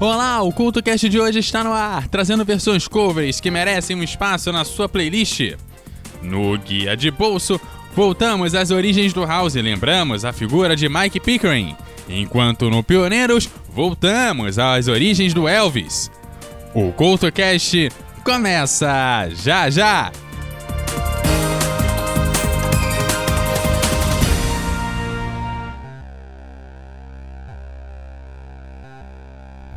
Olá, o CultoCast de hoje está no ar, trazendo versões covers que merecem um espaço na sua playlist. No Guia de Bolso, voltamos às origens do House e lembramos a figura de Mike Pickering, enquanto no Pioneiros, voltamos às origens do Elvis. O CultoCast começa já já!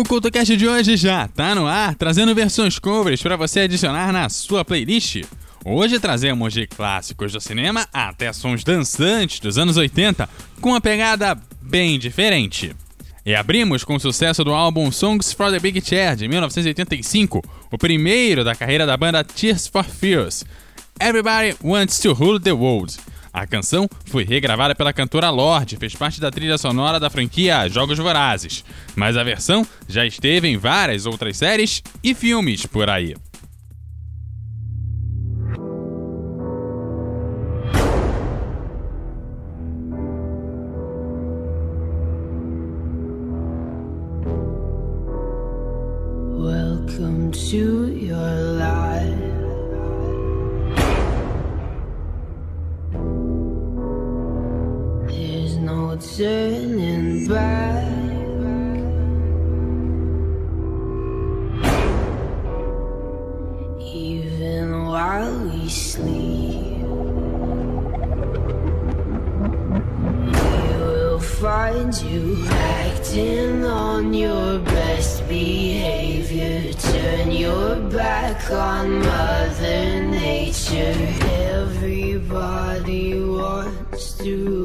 O CultoCast de hoje já tá no ar, trazendo versões covers para você adicionar na sua playlist. Hoje trazemos de clássicos do cinema até sons dançantes dos anos 80, com uma pegada bem diferente. E abrimos com o sucesso do álbum Songs for the Big Chair de 1985, o primeiro da carreira da banda Tears for Fears. Everybody Wants to Rule the World. A canção foi regravada pela cantora Lorde fez parte da trilha sonora da franquia Jogos Vorazes, mas a versão já esteve em várias outras séries e filmes por aí. Turn your back on Mother Nature. Everybody wants to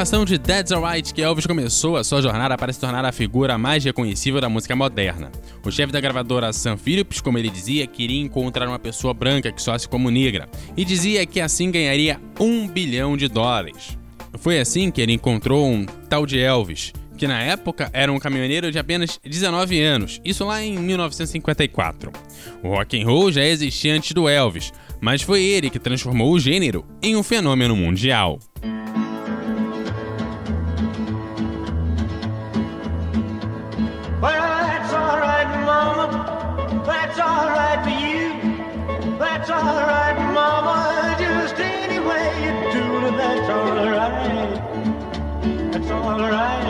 gravação de Dead's Alright que Elvis começou a sua jornada para se tornar a figura mais reconhecível da música moderna. O chefe da gravadora Sam Phillips, como ele dizia, queria encontrar uma pessoa branca que só se como negra, e dizia que assim ganharia um bilhão de dólares. Foi assim que ele encontrou um tal de Elvis, que na época era um caminhoneiro de apenas 19 anos, isso lá em 1954. O rock and roll já existia antes do Elvis, mas foi ele que transformou o gênero em um fenômeno mundial. alright.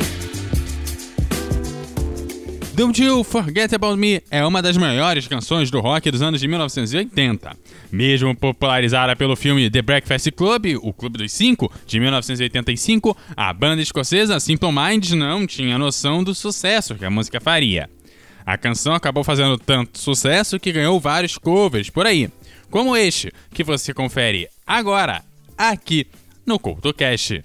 Don't You Forget About Me é uma das maiores canções do rock dos anos de 1980. Mesmo popularizada pelo filme The Breakfast Club, O Clube dos Cinco, de 1985, a banda escocesa Simple Minds não tinha noção do sucesso que a música faria. A canção acabou fazendo tanto sucesso que ganhou vários covers por aí, como este, que você confere agora, aqui no CoutoCast.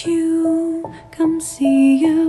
You come see about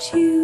you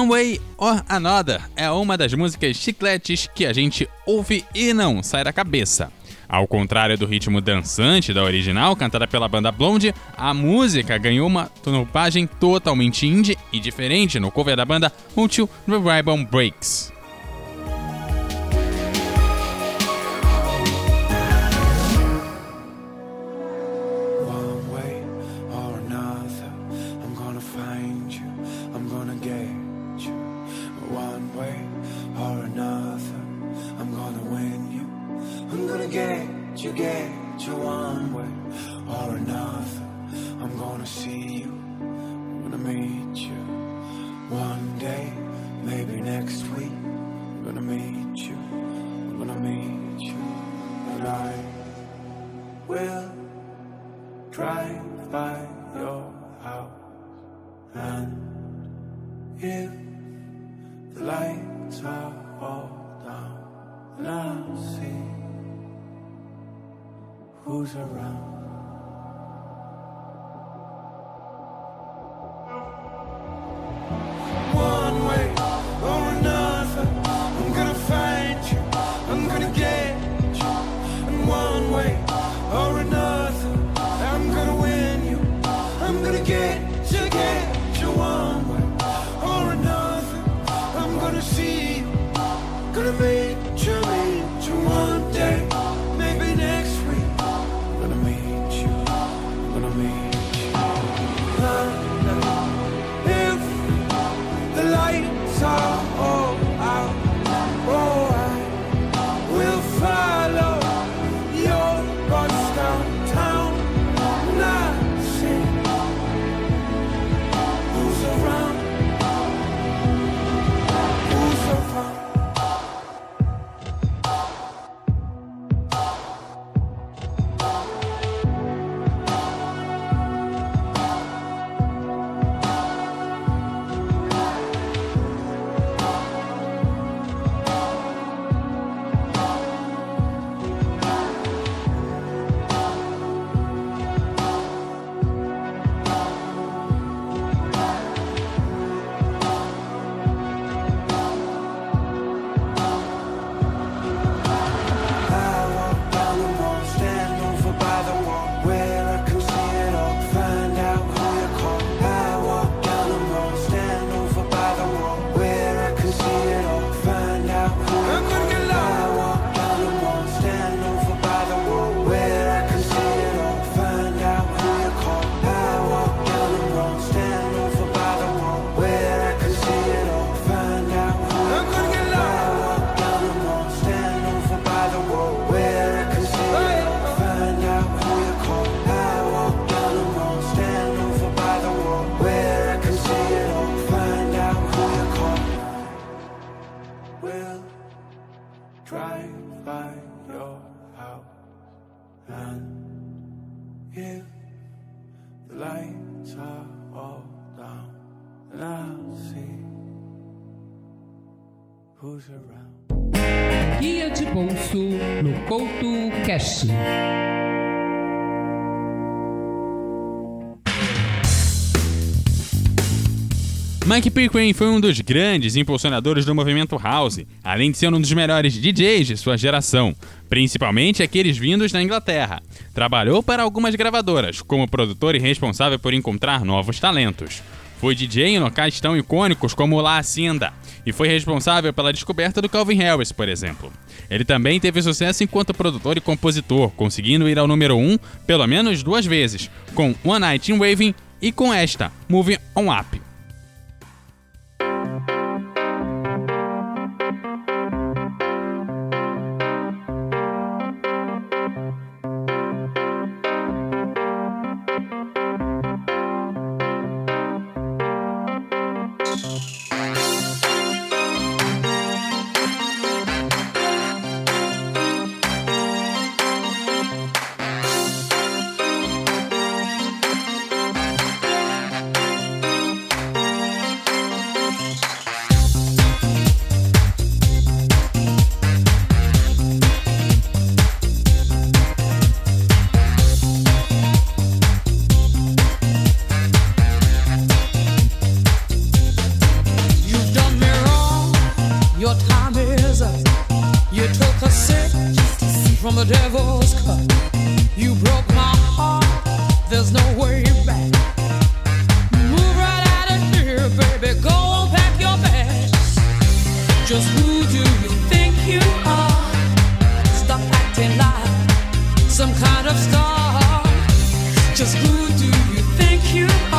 One Way or Another é uma das músicas chicletes que a gente ouve e não sai da cabeça. Ao contrário do ritmo dançante da original, cantada pela banda Blonde, a música ganhou uma roupagem totalmente indie e diferente no cover da banda Until the Ribbon Breaks. one way or another. I'm gonna win you. I'm gonna get you, get you one way or another. I'm gonna see you. I'm gonna meet you one day, maybe next week. I'm gonna meet you. I'm gonna meet you, and I will drive by. Get you, get you. One way or another, I'm gonna see you, gonna meet by your house, and if the lights are all down, then I'll see who's around. Guia de bolso no Couto Cash. Mike Pickering foi um dos grandes impulsionadores do movimento house, além de ser um dos melhores DJs de sua geração, principalmente aqueles vindos da Inglaterra. Trabalhou para algumas gravadoras, como produtor e responsável por encontrar novos talentos. Foi DJ em locais tão icônicos como La Hacienda e foi responsável pela descoberta do Calvin Harris, por exemplo. Ele também teve sucesso enquanto produtor e compositor, conseguindo ir ao número 1 pelo menos duas vezes, com One Night in Waving e com esta, Moving On Up. Your time is up. You took a sip from the devil's cup. You broke my heart. There's no way back. Move right out of here, baby. Go on, pack your bags. Just who do you think you are? Stop acting like some kind of star. Just who do you think you are?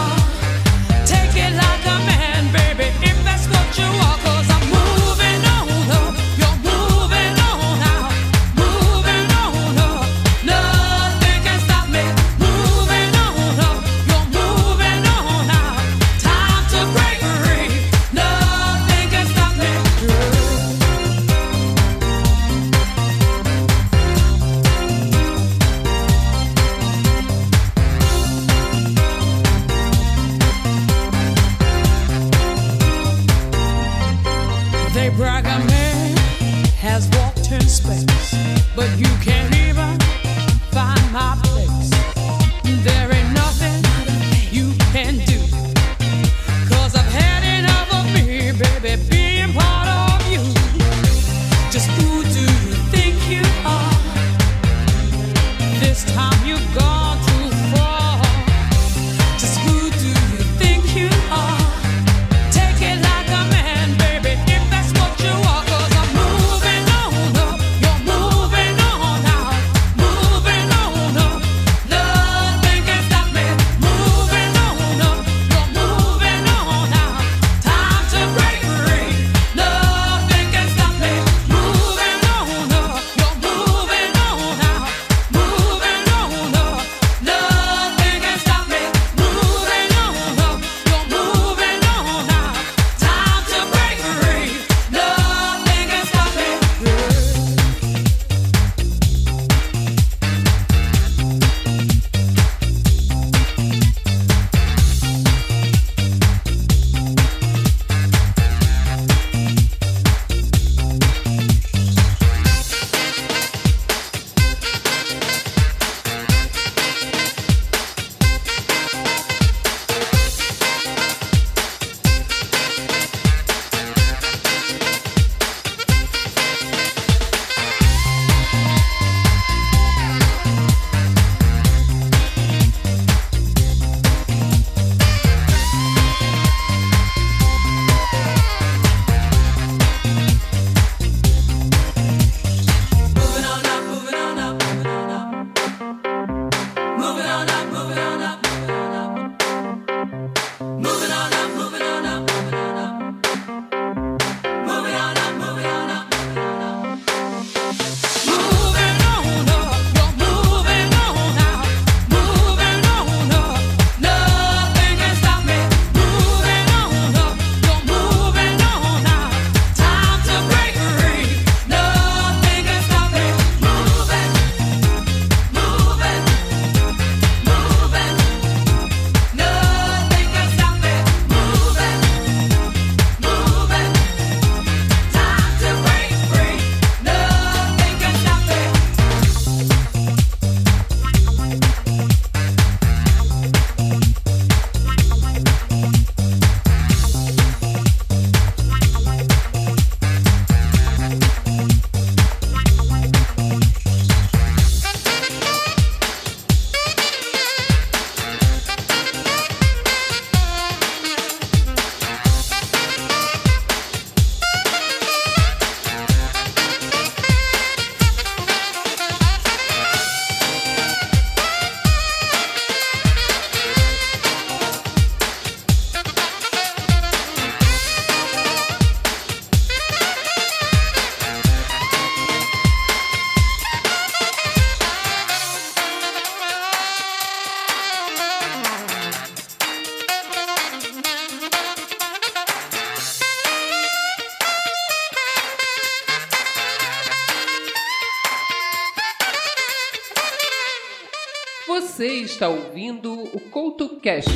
Você está ouvindo o CoutoCast.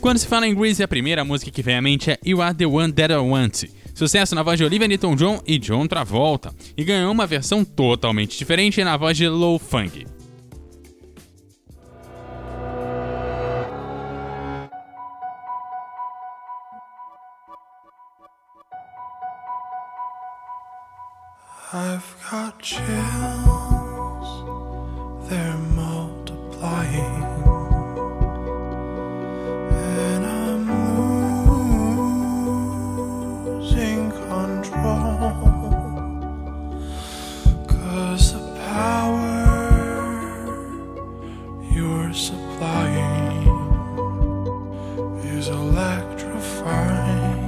Quando se fala em Grease, a primeira música que vem à mente é You Are The One That I Want. Sucesso na voz de Olivia Newton-John e John Travolta, e ganhou uma versão totalmente diferente na voz de Lou Funk. I've got you. is electrifying.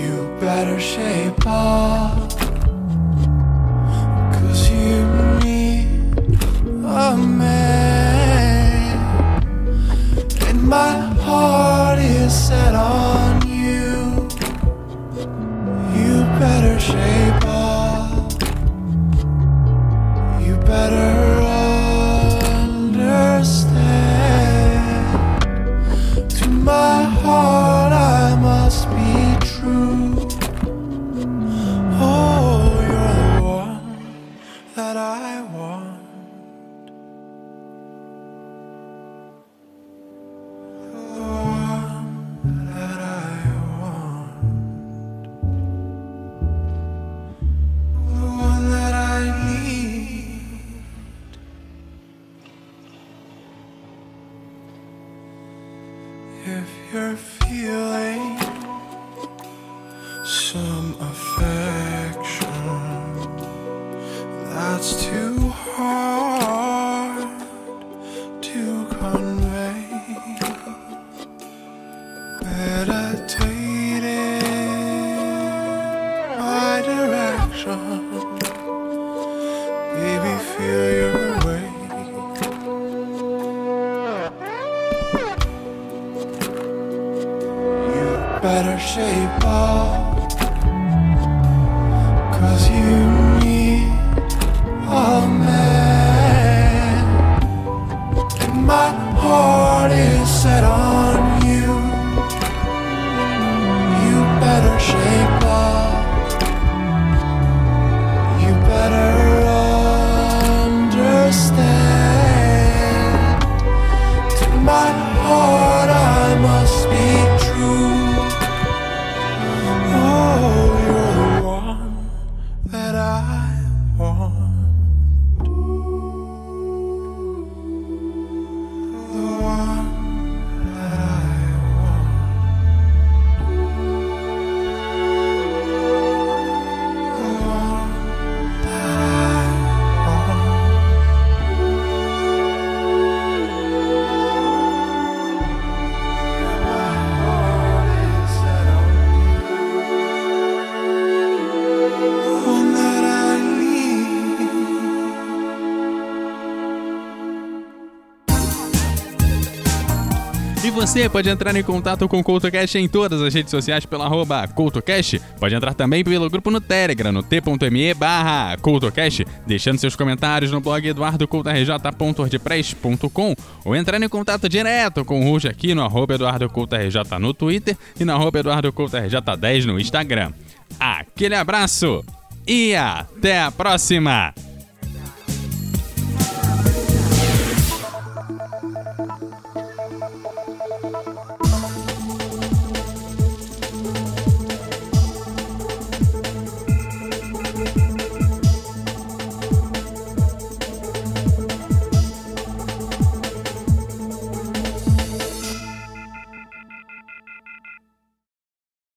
You better shape up. Oh. E você pode entrar em contato com o CoutoCast em todas as redes sociais pelo arroba CoutoCast. Pode entrar também pelo grupo no Telegram, no t.me barra CoutoCast, deixando seus comentários no blog eduardocoutorj.wordpress.com ou entrar em contato direto com o Ruge aqui no arroba no Twitter e no arroba EduardoCoutoRJ10 no Instagram. Aquele abraço e até a próxima!